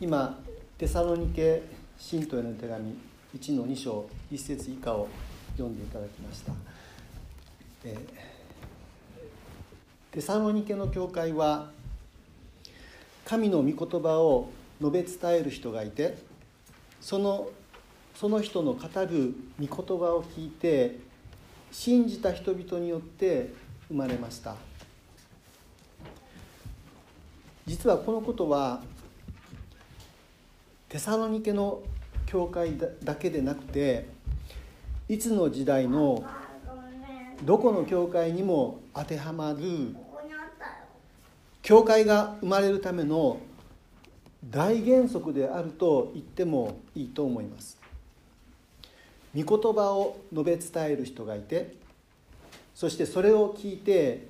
今テサロニケ信徒への手紙1の2章1節以下を読んでいただきました、テサロニケの教会は神の御言葉を述べ伝える人がいてそのその人の語る御言葉を聞いて信じた人々によって生まれました。実はこのことはテサロニケの教会だけでなくていつの時代のどこの教会にも当てはまる教会が生まれるための大原則であると言ってもいいと思います。御言葉を述べ伝える人がいてそしてそれを聞いて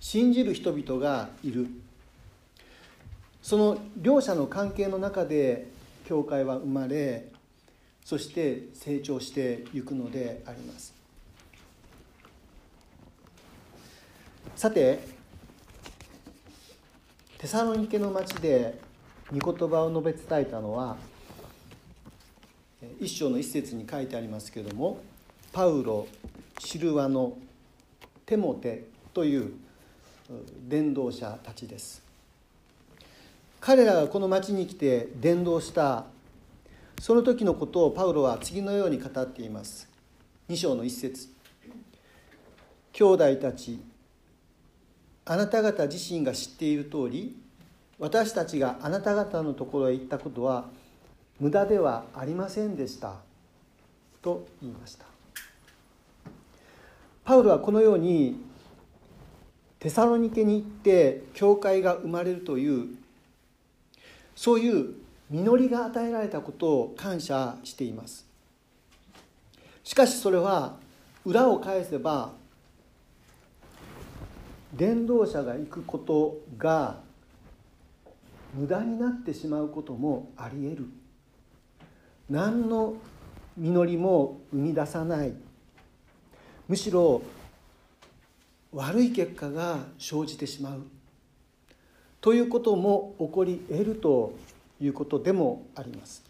信じる人々がいる。その両者の関係の中で教会は生まれそして成長していくのであります。さてテサロニケの町で御言葉を述べ伝えたのは一章の一節に書いてありますけれどもパウロシルワノテモテという伝道者たちです。彼らがこの町に来て伝道した。その時のことをパウロは次のように語っています。2章の一節。兄弟たちあなた方自身が知っている通り私たちがあなた方のところへ行ったことは無駄ではありませんでした。と言いました。パウロはこのようにテサロニケに行って教会が生まれるというそういう実りが与えられたことを感謝しています。しかしそれは裏を返せば伝道者が行くことが無駄になってしまうこともありえる。何の実りも生み出さない。むしろ悪い結果が生じてしまう。ということも起こり得るということでもあります。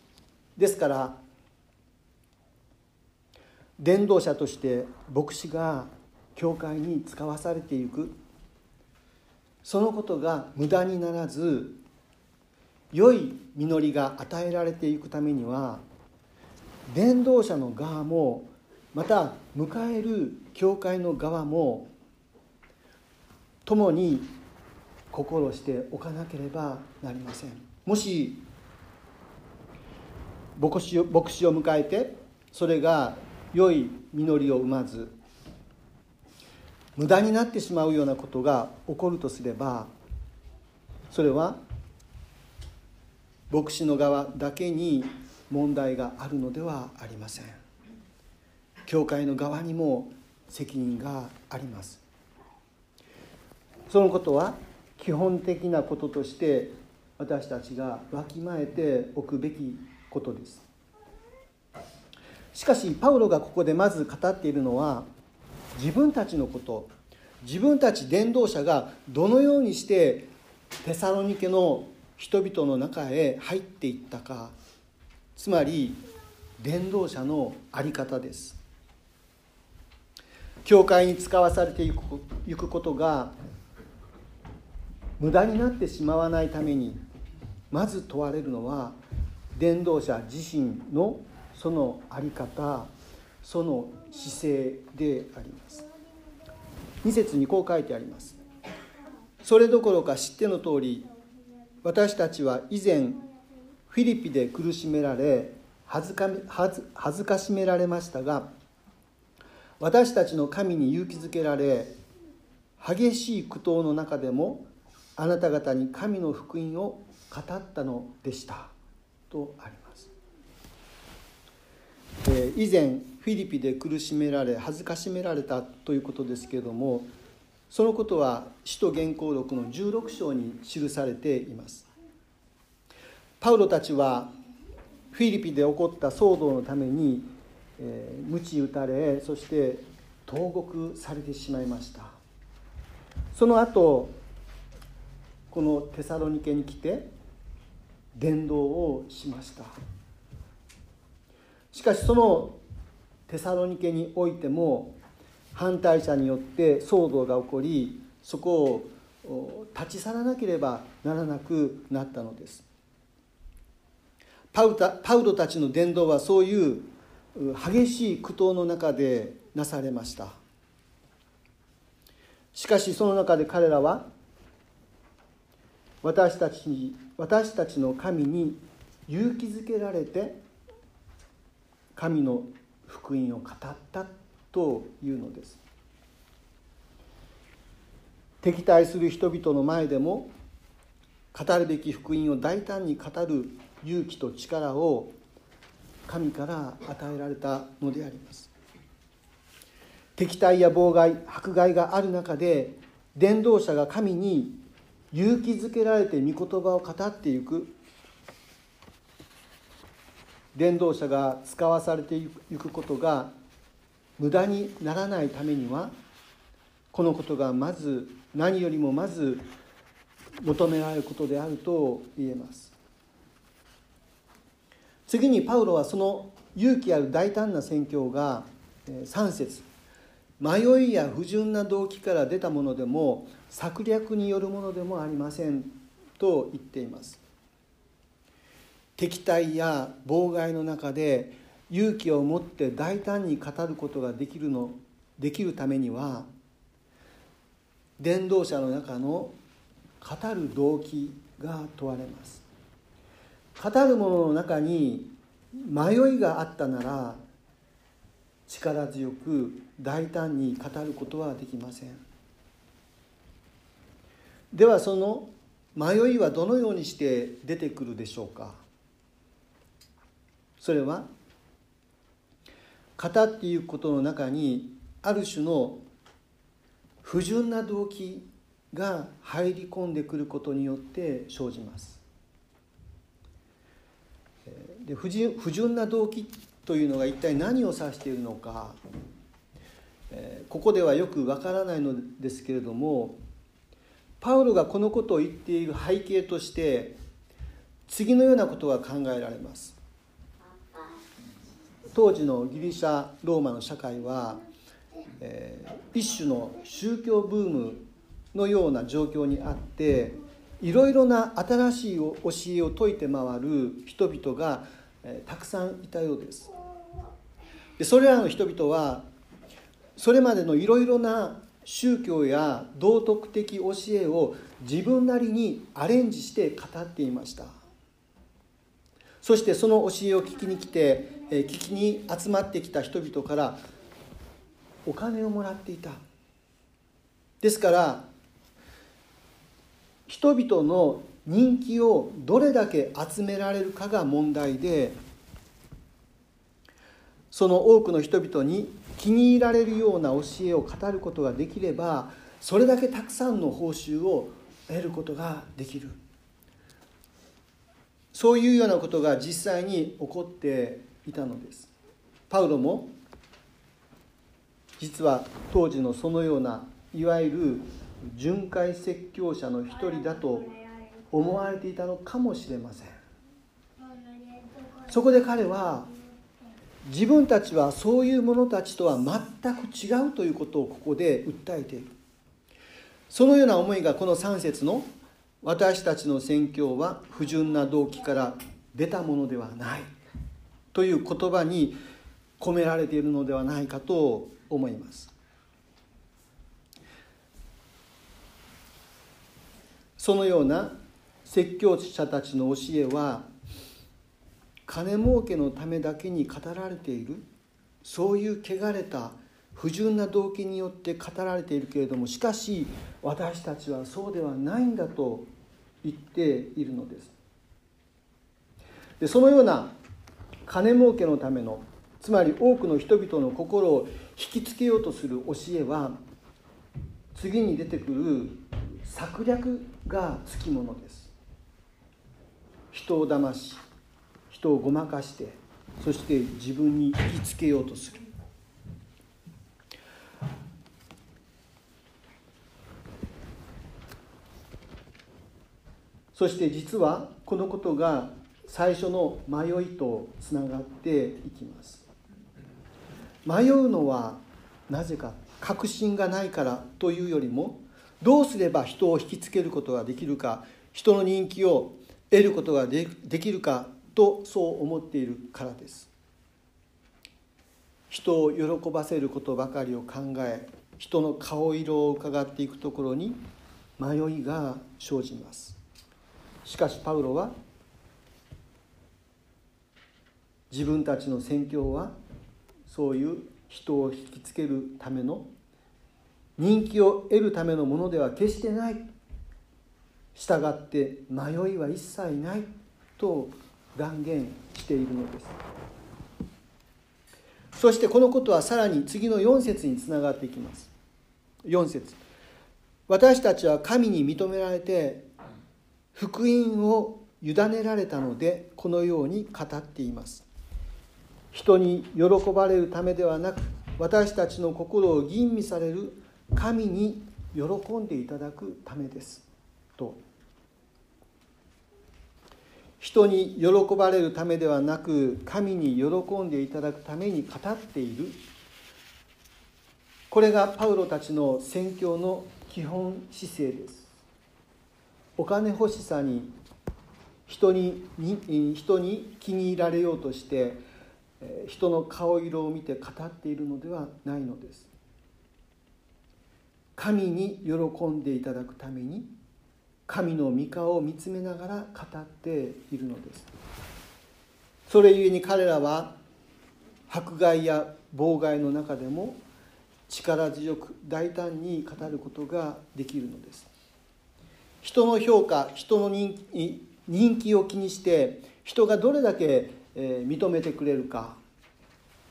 ですから伝道者として牧師が教会に使わされていく。そのことが無駄にならず良い実りが与えられていくためには伝道者の側もまた迎える教会の側も共に心しておかなければなりません。もし牧師を牧師を迎えてそれが良い実りを生まず無駄になってしまうようなことが起こるとすればそれは牧師の側だけに問題があるのではありません。教会の側にも責任があります。そのことは基本的なこととして私たちがわきまえておくべきことです。しかしパウロがここでまず語っているのは自分たちのこと。自分たち伝道者がどのようにしてテサロニケの人々の中へ入っていったか。つまり伝道者の在り方です。教会に使わされていくことが無駄になってしまわないためにまず問われるのは伝道者自身のその在り方その姿勢であります。2節にこう書いてあります。それどころか知っての通り私たちは以前フィリピで苦しめられ恥ずか恥ずかしめられましたが私たちの神に勇気づけられ激しい苦闘の中でもあなた方に神の福音を語ったのでした。とあります、え以前フィリピで苦しめられ恥ずかしめられたということですけれどもそのことは使徒原稿録の16章に記されています。パウロたちはフィリピで起こった騒動のために、えー、鞭打たれそして投獄されてしまいました。その後このテサロニケに来て伝道をしました。しかしそのテサロニケにおいても反対者によって騒動が起こりそこを立ち去らなければならなくなったのです。パウパウロたちの伝道はそういう激しい苦闘の中でなされました。しかしその中で彼らは私たちに私たちの神に勇気づけられて神の福音を語ったというのです。敵対する人々の前でも語るべき福音を大胆に語る勇気と力を神から与えられたのであります。敵対や妨害迫害がある中で伝道者が神に勇気づけられて御言葉を語っていく。伝道者が使わされていくことが無駄にならないためにはこのことがまず何よりもまず求められることであると言えます。次にパウロはその勇気ある大胆な宣教が3節。迷いや不純な動機から出たものでも策略によるものでもありませんと言っています。敵対や妨害の中で勇気を持って大胆に語ることができるのできるためには伝道者の中の語る動機が問われます。語るものの中に迷いがあったなら力強く大胆に語ることはできません。ではその迷いはどのようにして出てくるでしょうか？それは語っていうことの中にある種の不純な動機が入り込んでくることによって生じます。で不純な動機というのが一体何を指しているのか。ここではよくわからないのですけれどもパウロがこのことを言っている背景として次のようなことが考えられます。当時のギリシャローマの社会は、えー、一種の宗教ブームのような状況にあっていろいろな新しい教えを説いて回る人々が、えー、たくさんいたようです。でそれらの人々はそれまでのいろいろな宗教や道徳的教えを自分なりにアレンジして語っていました。そしてその教えを聞きに来て聞きに集まってきた人々からお金をもらっていた。ですから人々の人気をどれだけ集められるかが問題でその多くの人々に気に入られるような教えを語ることができればそれだけたくさんの報酬を得ることができる。そういうようなことが実際に起こっていたのです。パウロも実は当時のそのようないわゆる巡回説教者の一人だと思われていたのかもしれません。そこで彼は自分たちはそういう者たちとは全く違うということをここで訴えている。そのような思いがこの3節の「私たちの宣教は不純な動機から出たものではない」という言葉に込められているのではないかと思います。そのような説教者たちの教えは金儲けのためだけに語られている。そういう汚れた不純な動機によって語られているけれどもしかし私たちはそうではないんだと言っているのです。でそのような金儲けのためのつまり多くの人々の心を引きつけようとする教えは次に出てくる策略がつきものです。人を騙し人をごまかしてそして自分に引きつけようとする。そして実はこのことが最初の迷いとつながっていきます。迷うのはなぜか確信がないからというよりもどうすれば人を引きつけることができるか人の人気を得ることができるかとそう思っているからです。人を喜ばせることばかりを考え人の顔色を伺っていくところに迷いが生じます。しかしパウロは自分たちの宣教はそういう人を引きつけるための人気を得るためのものでは決してない。従って迷いは一切ないと断言しているのです。そしてこのことはさらに次の4節につながっていきます。4節。私たちは神に認められて福音を委ねられたのでこのように語っています。人に喜ばれるためではなく私たちの心を吟味される神に喜んでいただくためですと人に喜ばれるためではなく神に喜んでいただくために語っている。これがパウロたちの宣教の基本姿勢です。お金欲しさに人にに人に気に入られようとして人の顔色を見て語っているのではないのです。神に喜んでいただくために神の御顔を見つめながら語っているのです。それゆえに彼らは迫害や妨害の中でも力強く大胆に語ることができるのです。人の評価人の人気を気にして人がどれだけ認めてくれるか。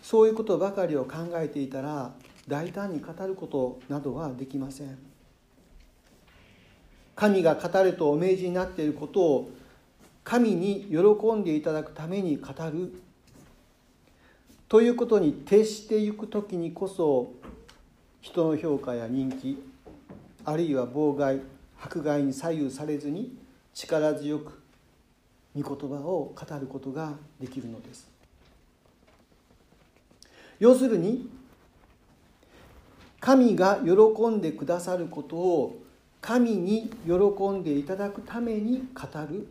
そういうことばかりを考えていたら大胆に語ることなどはできません。神が語れとお命じになっていることを神に喜んでいただくために語る。ということに徹していく時にこそ人の評価や人気あるいは妨害迫害に左右されずに力強く御言葉を語ることができるのです。要するに神が喜んでくださることを神に喜んでいただくために語る。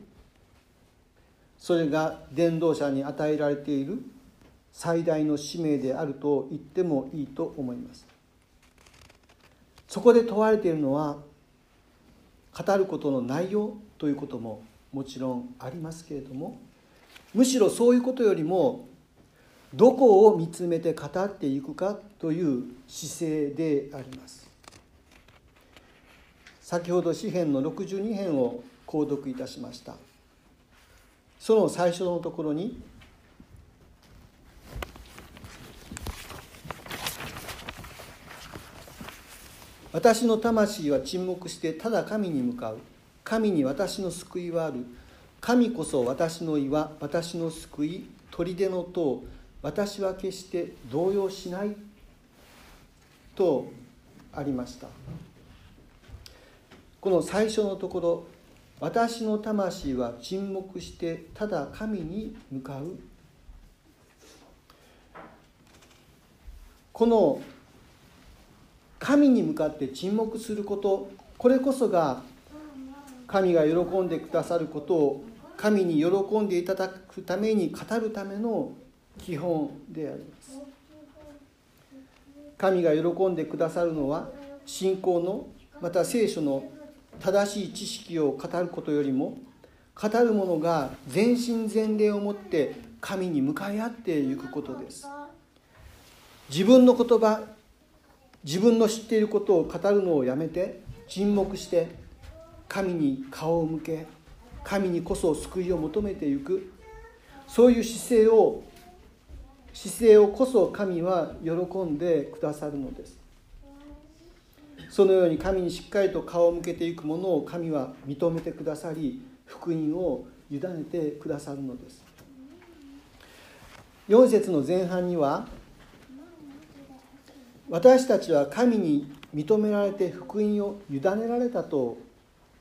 それが伝道者に与えられている最大の使命であると言ってもいいと思います。そこで問われているのは語ることの内容ということももちろんありますけれどもむしろそういうことよりもどこを見つめて語っていくかという姿勢であります。先ほど詩編の62編を購読いたしました。その最初のところに私の魂は沈黙してただ神に向かう。神に私の救いはある。神こそ私の岩私の救い砦の塔。私は決して動揺しない。とありました。この最初のところ私の魂は沈黙してただ神に向かう。この神に向かって沈黙することこれこそが神が喜んでくださることを神に喜んでいただくために語るための基本であります。神が喜んでくださるのは信仰のまた聖書の正しい知識を語ることよりも語る者が全身全霊をもって神に向かい合っていくことです。自分の言葉自分の知っていることを語るのをやめて沈黙して神に顔を向け神にこそ救いを求めていく。そういう姿勢を姿勢をこそ神は喜んでくださるのです。そのように神にしっかりと顔を向けていくものを神は認めてくださり福音を委ねてくださるのです。4節の前半には私たちは神に認められて福音を委ねられたと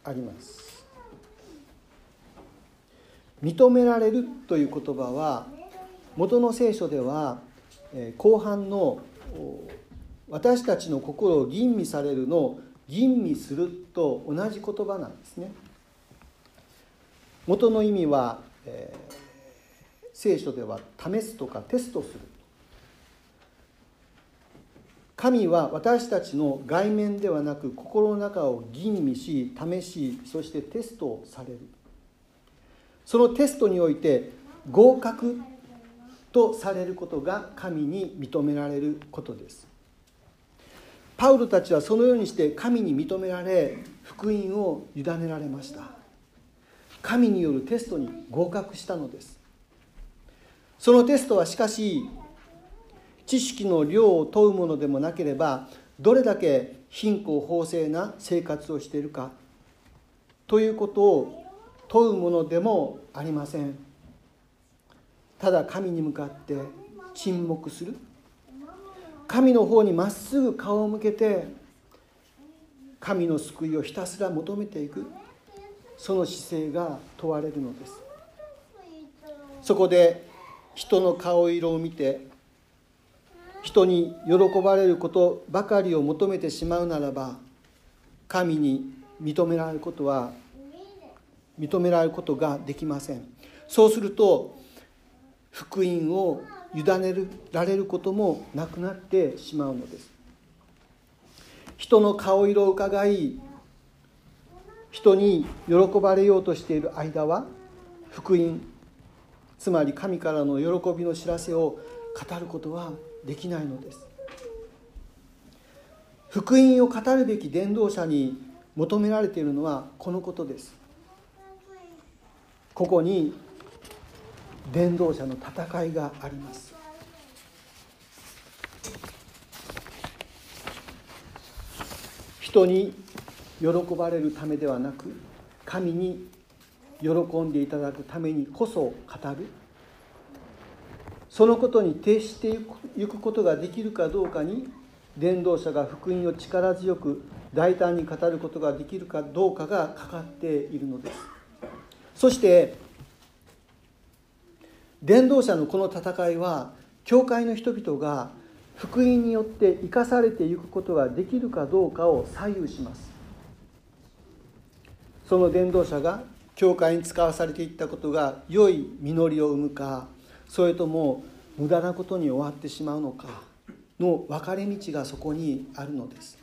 あります。認められるという言葉は元の聖書では後半の私たちの心を吟味されるのを吟味すると同じ言葉なんですね。元の意味は、えー、聖書では試すとかテストする。神は私たちの外面ではなく心の中を吟味し試しそしてテストをされる。そのテストにおいて合格とされることが神に認められることです。パウルたちはそのようにして神に認められ福音を委ねられました。神によるテストに合格したのです。そのテストはしかし知識の量を問うものでもなければどれだけ貧困法制な生活をしているかということを問うものでもありません。ただ神に向かって沈黙する。神の方にまっすぐ顔を向けて神の救いをひたすら求めていく。その姿勢が問われるのです。そこで人の顔色を見て人に喜ばれることばかりを求めてしまうならば神に認められることは認められることができません。そうすると福音を委ねられることもなくなってしまうのです。人の顔色を伺い人に喜ばれようとしている間は福音つまり神からの喜びの知らせを語ることはできないのです。福音を語るべき伝道者に求められているのはこのことです。ここに伝道者の戦いがあります。人に喜ばれるためではなく神に喜んでいただくためにこそ語る。そのことに徹していくことができるかどうかに伝道者が福音を力強く大胆に語ることができるかどうかがかかっているのです。そして伝道者のこの戦いは教会の人々が福音によって生かされていくことができるかどうかを左右します。その伝道者が教会に使わされていったことが良い実りを生むかそれとも無駄なことに終わってしまうのかの分かれ道がそこにあるのです。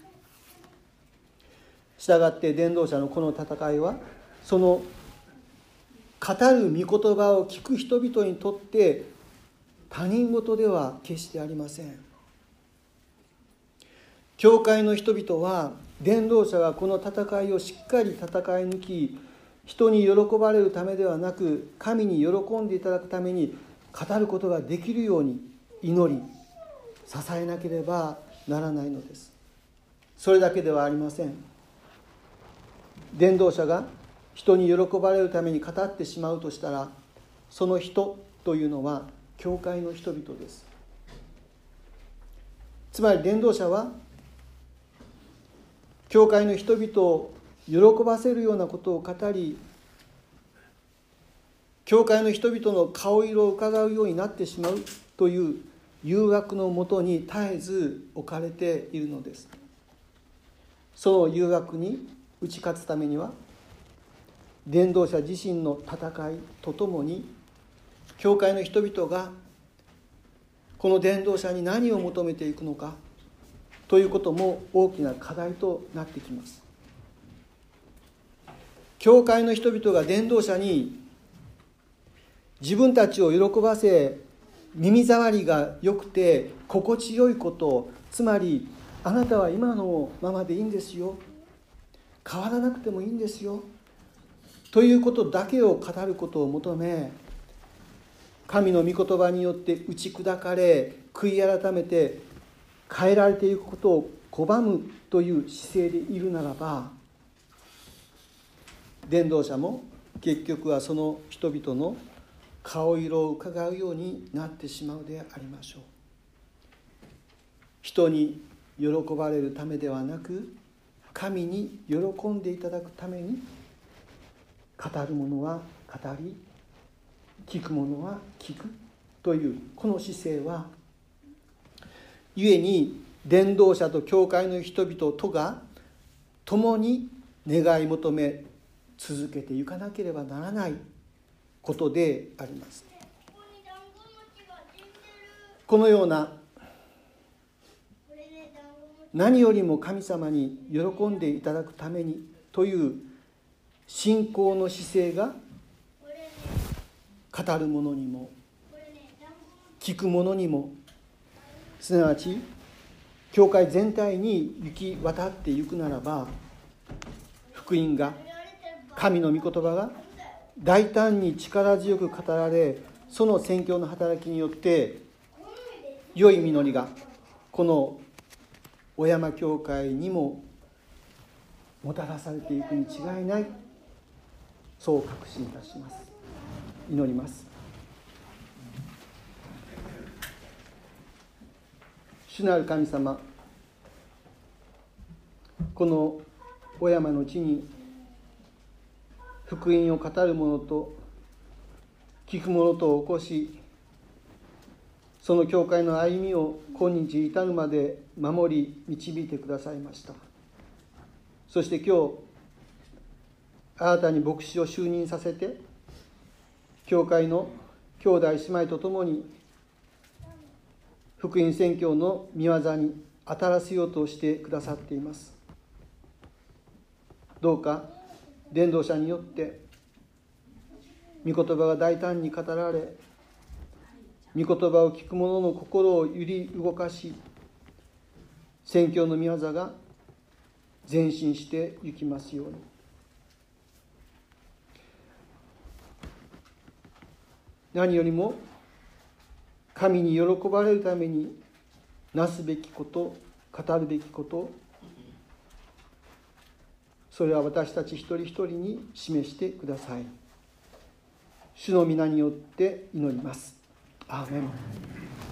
したがって伝道者のこの戦いはその語る御言葉を聞く人々にとって他人事では決してありません。教会の人々は伝道者がこの戦いをしっかり戦い抜き人に喜ばれるためではなく神に喜んでいただくために語ることができるように祈り支えなければならないのです。それだけではありません。伝道者が人に喜ばれるために語ってしまうとしたらその人というのは教会の人々です。つまり伝道者は教会の人々を喜ばせるようなことを語り教会の人々の顔色を伺うようになってしまうという誘惑のもとに絶えず置かれているのです。その誘惑に打ち勝つためには伝道者自身の戦いとともに教会の人々がこの伝道者に何を求めていくのかということも大きな課題となってきます。教会の人々が伝道者に自分たちを喜ばせ耳障りが良くて心地よいことつまりあなたは今のままでいいんですよ。変わらなくてもいいんですよ。ということだけを語ることを求め神の御言葉によって打ち砕かれ悔い改めて変えられていくことを拒むという姿勢でいるならば伝道者も結局はその人々の顔色をうかがうようになってしまうでありましょう。人に喜ばれるためではなく神に喜んでいただくために語る者は語り聞く者は聞くというこの姿勢は故に伝道者と教会の人々とが共に願い求め続けていかなければならないことであります。このような何よりも神様に喜んでいただくためにという信仰の姿勢が語る者にも聞く者にもすなわち教会全体に行き渡っていくならば福音が神の御言葉が大胆に力強く語られその宣教の働きによって良い実りがこの小山教会にももたらされていくに違いない。そう確信いたします。祈ります。主なる神様この小山の地に福音を語る者と聞く者とを起こしその教会の歩みを今日至るまで守り導いてくださいました。そして今日新たに牧師を就任させて教会の兄弟姉妹と共に福音宣教の御業に当たらせようとしてくださっています。どうか伝道者によって御言葉が大胆に語られ御言葉を聞く者の心を揺り動かし宣教の御業が前進していきますように。何よりも神に喜ばれるためになすべきこと語るべきことそれは私たち一人一人に示してください。主の皆によって祈ります。アーメン。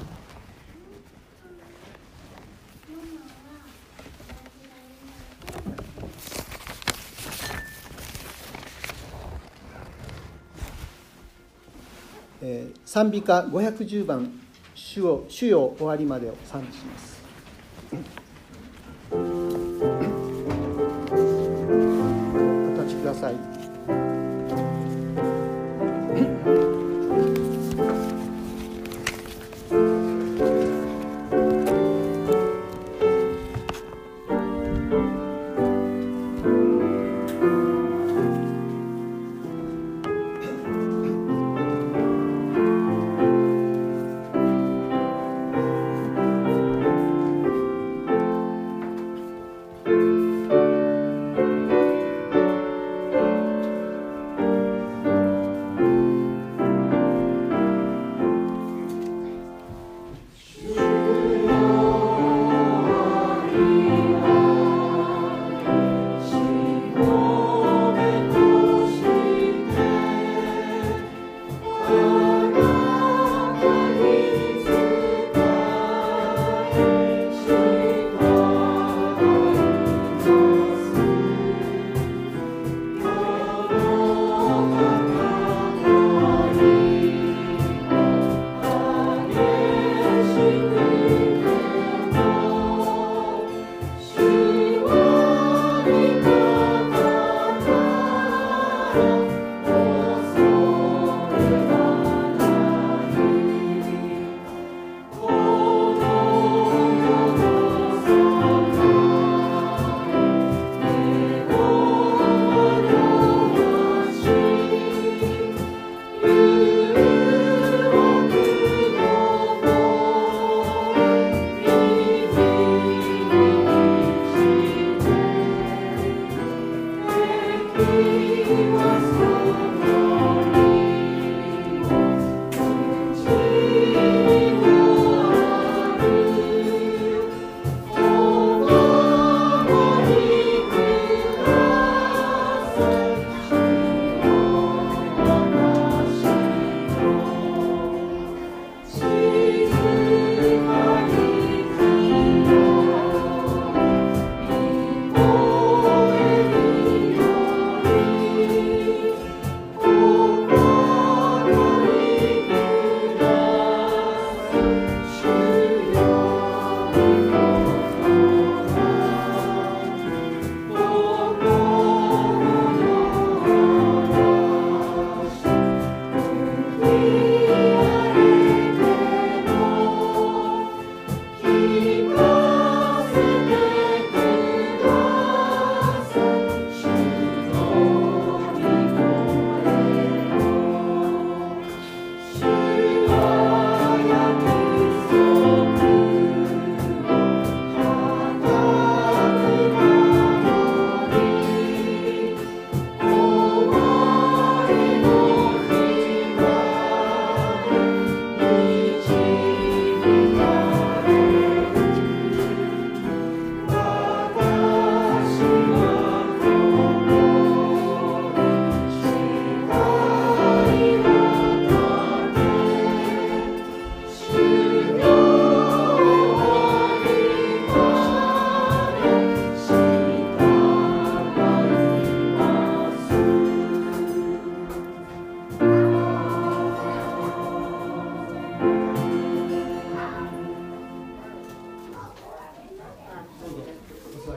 え、賛美歌510番「主を主よ終わりまで」を賛美します。お立ちください。